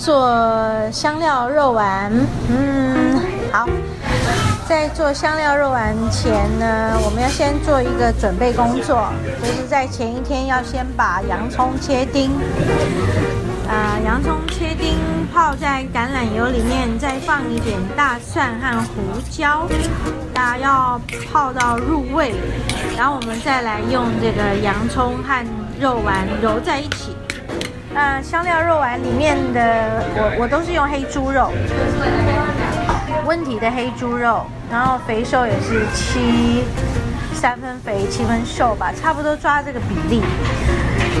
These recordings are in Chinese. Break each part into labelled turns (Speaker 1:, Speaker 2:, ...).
Speaker 1: 做香料肉丸。嗯，好。在做香料肉丸前呢，我们要先做一个准备工作，就是在前一天要先把洋葱切丁。啊，洋葱切丁泡在橄榄油里面，再放一点大蒜和胡椒，大家要泡到入味，然后我们再来用这个洋葱和肉丸揉在一起。那香料肉丸里面的我我都是用黑猪肉，温体的黑猪肉，然后肥瘦也是七三分肥七分瘦吧，差不多抓这个比例。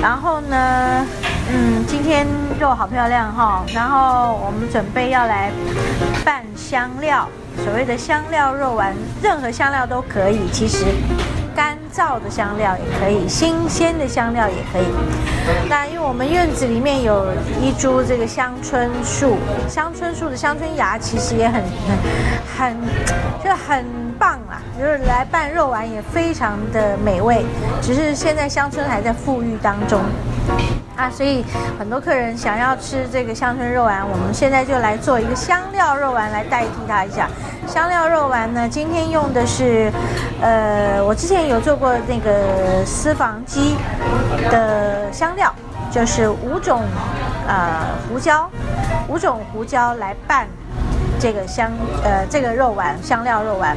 Speaker 1: 然后呢，嗯，今天肉好漂亮哈，然后我们准备要来拌香料，所谓的香料肉丸，任何香料都可以，其实。干燥的香料也可以，新鲜的香料也可以。那因为我们院子里面有一株这个香椿树，香椿树的香椿芽其实也很很很就很棒啊，就是来拌肉丸也非常的美味。只是现在香椿还在富裕当中啊，所以很多客人想要吃这个香椿肉丸，我们现在就来做一个香料肉丸来代替它一下。香料肉丸呢，今天用的是，呃，我之前有做过那个私房鸡的香料，就是五种呃胡椒，五种胡椒来拌这个香呃这个肉丸香料肉丸。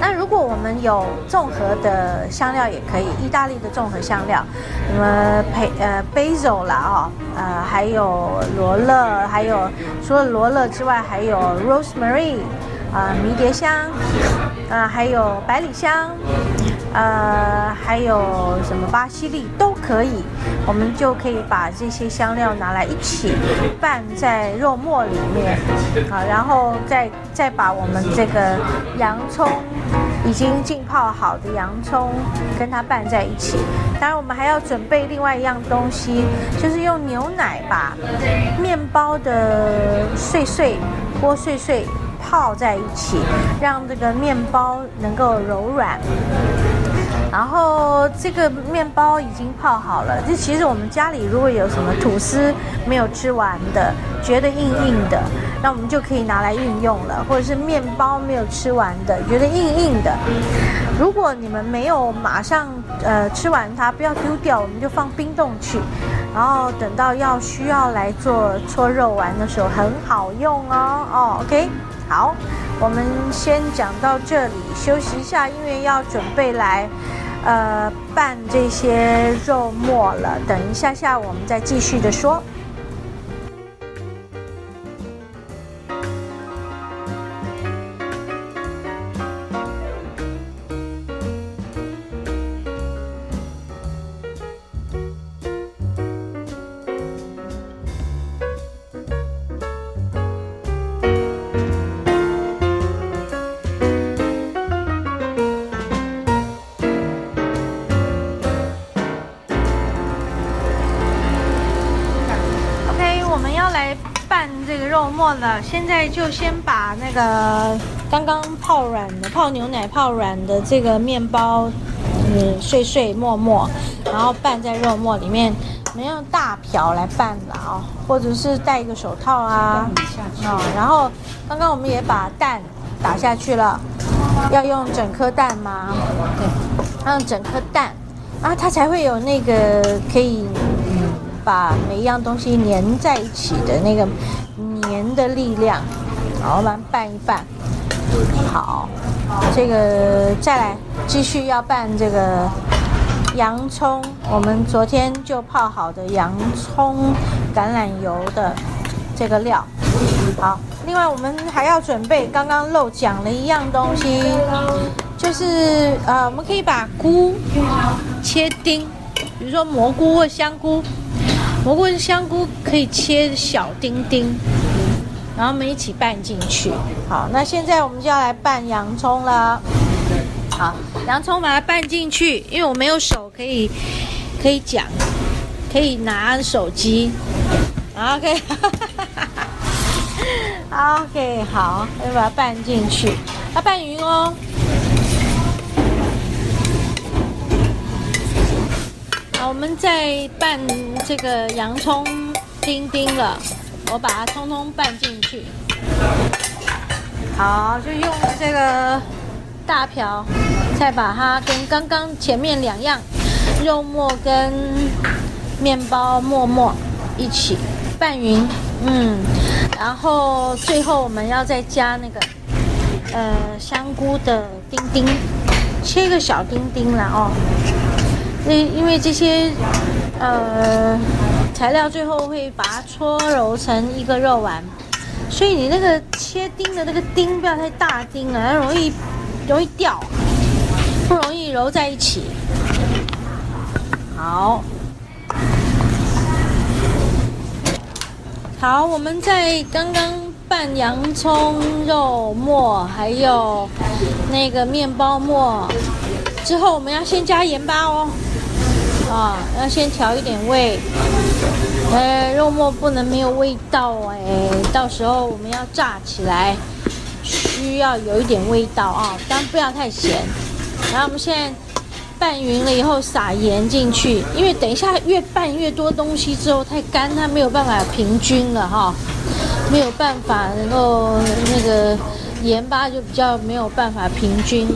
Speaker 1: 那如果我们有综合的香料也可以，意大利的综合香料，什么培呃 basil 啦哦，呃还有罗勒，还有除了罗勒之外，还有 rosemary 啊迷迭香，啊还有百里香，呃还有什么巴西利都可以，我们就可以把这些香料拿来一起拌在肉末里面，好然后再再把我们这个洋葱。已经浸泡好的洋葱，跟它拌在一起。当然，我们还要准备另外一样东西，就是用牛奶把面包的碎碎剥碎碎泡在一起，让这个面包能够柔软。然后这个面包已经泡好了。这其实我们家里如果有什么吐司没有吃完的，觉得硬硬的，那我们就可以拿来运用了。或者是面包没有吃完的，觉得硬硬的，如果你们没有马上呃吃完它，不要丢掉，我们就放冰冻去，然后等到要需要来做搓肉丸的时候，很好用哦。哦，OK，好，我们先讲到这里，休息一下，因为要准备来。呃，拌这些肉末了，等一下下我们再继续的说。现在就先把那个刚刚泡软的、泡牛奶泡软的这个面包，嗯，碎碎沫沫，然后拌在肉末里面。我们用大瓢来拌了啊，或者是戴一个手套啊，啊，然后刚刚我们也把蛋打下去了，要用整颗蛋吗？对，要用整颗蛋啊，它才会有那个可以把每一样东西粘在一起的那个。的力量，好，我们拌一拌。好，这个再来继续要拌这个洋葱，我们昨天就泡好的洋葱橄榄油的这个料。好，另外我们还要准备刚刚漏讲了一样东西，就是呃，我们可以把菇切丁，比如说蘑菇或香菇，蘑菇或香菇可以切小丁丁。然后我们一起拌进去。好，那现在我们就要来拌洋葱了。好，洋葱把它拌进去，因为我没有手可以可以讲，可以拿手机。OK，OK，好，要把它拌进去，要拌匀哦。好，我们在拌这个洋葱。丁丁了，我把它通通拌进去。好，就用这个大瓢，再把它跟刚刚前面两样肉末跟面包沫沫一起拌匀。嗯，然后最后我们要再加那个呃香菇的丁丁，切个小丁丁啦哦。因因为这些呃材料最后会把它搓揉成一个肉丸，所以你那个切丁的那个丁不要太大丁啊，容易容易掉，不容易揉在一起。好，好，我们在刚刚拌洋葱、肉末还有那个面包末之后，我们要先加盐巴哦。啊，要先调一点味，呃，肉末不能没有味道哎，到时候我们要炸起来，需要有一点味道啊，但不要太咸。然后我们现在拌匀了以后撒盐进去，因为等一下越拌越多东西之后太干，它没有办法平均了哈，没有办法能够那个盐巴就比较没有办法平均。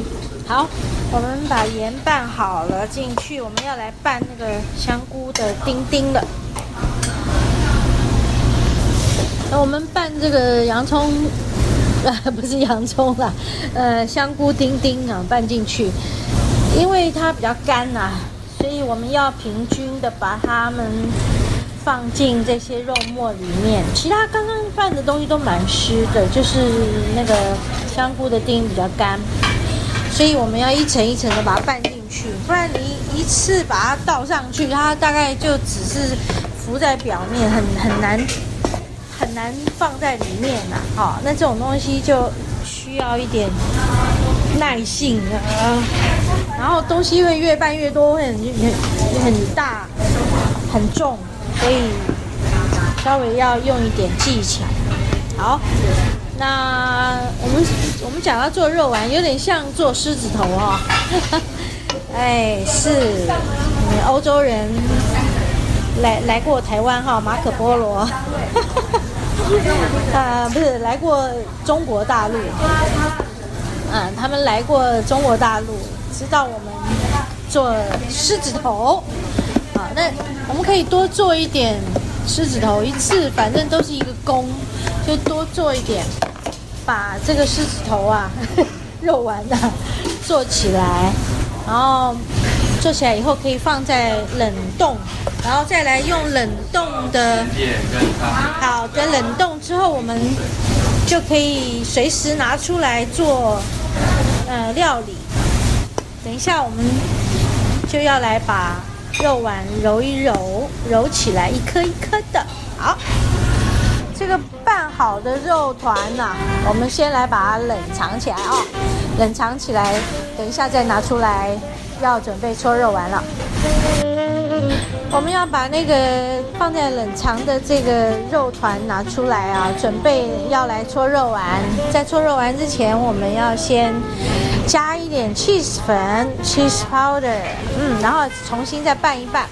Speaker 1: 好。我们把盐拌好了进去，我们要来拌那个香菇的丁丁了。我们拌这个洋葱，呃，不是洋葱啦，呃，香菇丁丁啊，拌进去，因为它比较干呐，所以我们要平均的把它们放进这些肉末里面。其他刚刚拌的东西都蛮湿的，就是那个香菇的丁比较干。所以我们要一层一层的把它拌进去，不然你一次把它倒上去，它大概就只是浮在表面，很很难很难放在里面呐。好，那这种东西就需要一点耐性啊。然后东西会越拌越多，会很很大很重，所以稍微要用一点技巧。好。那我们我们讲到做肉丸，有点像做狮子头哦。哎，是，欧洲人来来过台湾哈，马可波罗。啊，不是来过中国大陆。嗯，他们来过中国大陆，知道我们做狮子头。啊，那我们可以多做一点狮子头，一次反正都是一个工。就多做一点，把这个狮子头啊，肉丸啊做起来，然后做起来以后可以放在冷冻，然后再来用冷冻的，好的冷冻之后，我们就可以随时拿出来做呃料理。等一下我们就要来把肉丸揉一揉，揉起来一颗一颗的，好。这个拌好的肉团呐，我们先来把它冷藏起来啊，冷藏起来，等一下再拿出来，要准备搓肉丸了。我们要把那个放在冷藏的这个肉团拿出来啊，准备要来搓肉丸。在搓肉丸之前，我们要先加一点 cheese 粉 （cheese powder），嗯，然后重新再拌一拌。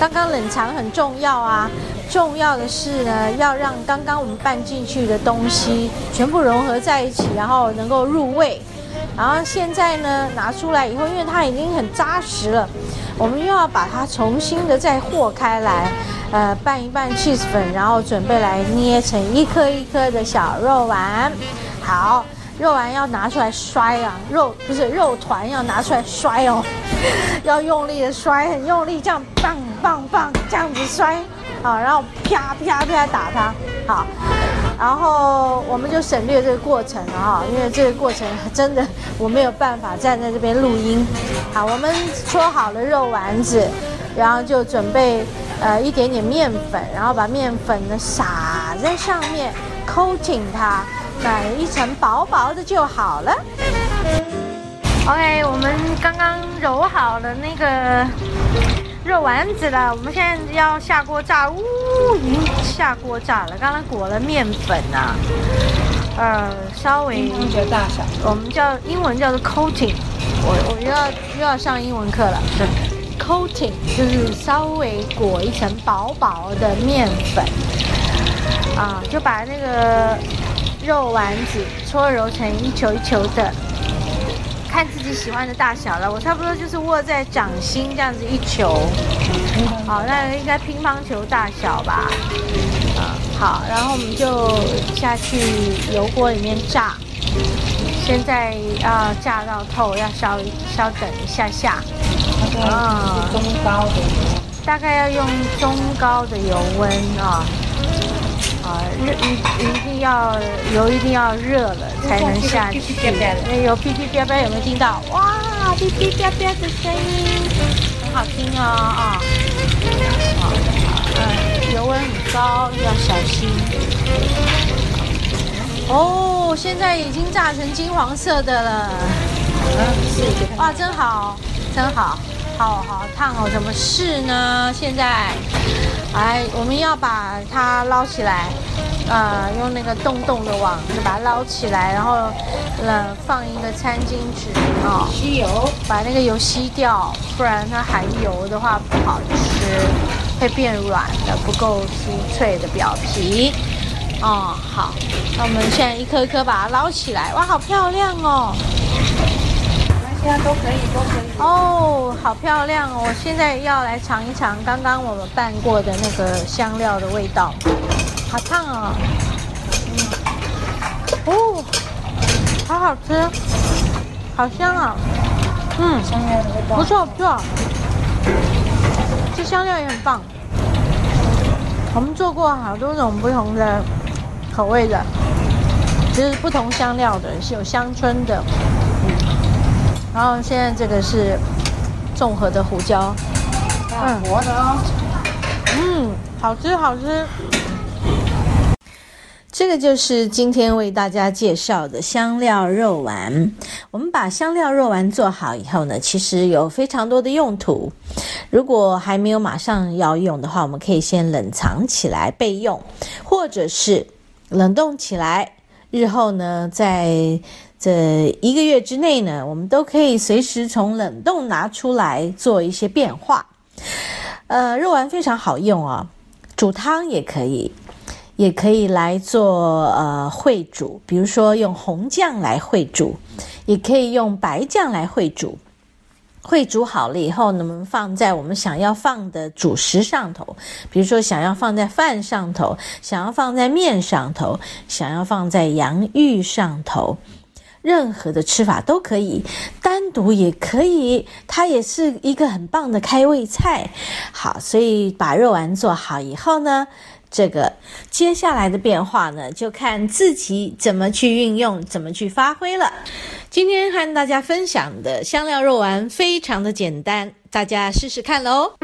Speaker 1: 刚刚冷藏很重要啊。重要的是呢，要让刚刚我们拌进去的东西全部融合在一起，然后能够入味。然后现在呢，拿出来以后，因为它已经很扎实了，我们又要把它重新的再和开来，呃，拌一拌 cheese 粉，然后准备来捏成一颗一颗的小肉丸。好，肉丸要拿出来摔啊，肉不是肉团要拿出来摔哦，要用力的摔，很用力，这样棒棒棒这样子摔。好，然后啪啪啪打它，好，然后我们就省略这个过程了哈，因为这个过程真的我没有办法站在这边录音。好，我们搓好了肉丸子，然后就准备呃一点点面粉，然后把面粉呢撒在上面，coating 它，买一层薄薄的就好了。OK，我们刚刚揉好了那个。肉丸子了，我们现在要下锅炸，呜，已经下锅炸了。刚刚裹了面粉啊，呃，稍微
Speaker 2: 大小，
Speaker 1: 我们叫英文叫做 coating，我我又要又要上英文课了，对。coating，就是稍微裹一层薄薄的面粉，啊，就把那个肉丸子搓揉成一球一球的，看自己喜欢的大小了。我差不多就是握在掌心这样子一球，好，那应该乒乓球大小吧？啊，好，然后我们就下去油锅里面炸。现在要炸到透，要稍稍等一下下。
Speaker 2: 啊，中高的，
Speaker 1: 大概要用中高的油温啊，啊热一一定要油一定要热了才能下去。哎有噼噼啪啪有没有听到？哇，噼噼啪啪的声音，很好听哦啊。好，嗯，油温很高，要小心。哦，现在已经炸成金黄色的了。哇，真好，真好，好好烫哦。怎么试呢？现在，来，我们要把它捞起来，呃，用那个洞洞的网就把它捞起来，然后，呃，放一个餐巾纸
Speaker 2: 啊，吸油，
Speaker 1: 把那个油吸掉，不然它含油的话不好吃，会变软的，不够酥脆的表皮。哦，好，那我们现在一颗颗把它捞起来，哇，好漂亮哦！
Speaker 2: 现在都可以，都可以。
Speaker 1: 哦，好漂亮哦！我现在要来尝一尝刚刚我们拌过的那个香料的味道，好烫啊！哦，好好吃，好香啊！
Speaker 2: 嗯，香料的味道
Speaker 1: 不错不错，这香料也很棒。我们做过好多种不同的。口味的，就是不同香料的，是有香椿的，然后现在这个是综合的胡椒，
Speaker 2: 嗯，活的哦，
Speaker 1: 嗯，好吃好吃。这个就是今天为大家介绍的香料肉丸。我们把香料肉丸做好以后呢，其实有非常多的用途。如果还没有马上要用的话，我们可以先冷藏起来备用，或者是。冷冻起来，日后呢，在这一个月之内呢，我们都可以随时从冷冻拿出来做一些变化。呃，肉丸非常好用啊，煮汤也可以，也可以来做呃烩煮，比如说用红酱来烩煮，也可以用白酱来烩煮。烩煮好了以后，我们放在我们想要放的主食上头，比如说想要放在饭上头，想要放在面上头，想要放在洋芋上头，任何的吃法都可以，单独也可以，它也是一个很棒的开胃菜。好，所以把肉丸做好以后呢。这个接下来的变化呢，就看自己怎么去运用，怎么去发挥了。今天和大家分享的香料肉丸非常的简单，大家试试看喽。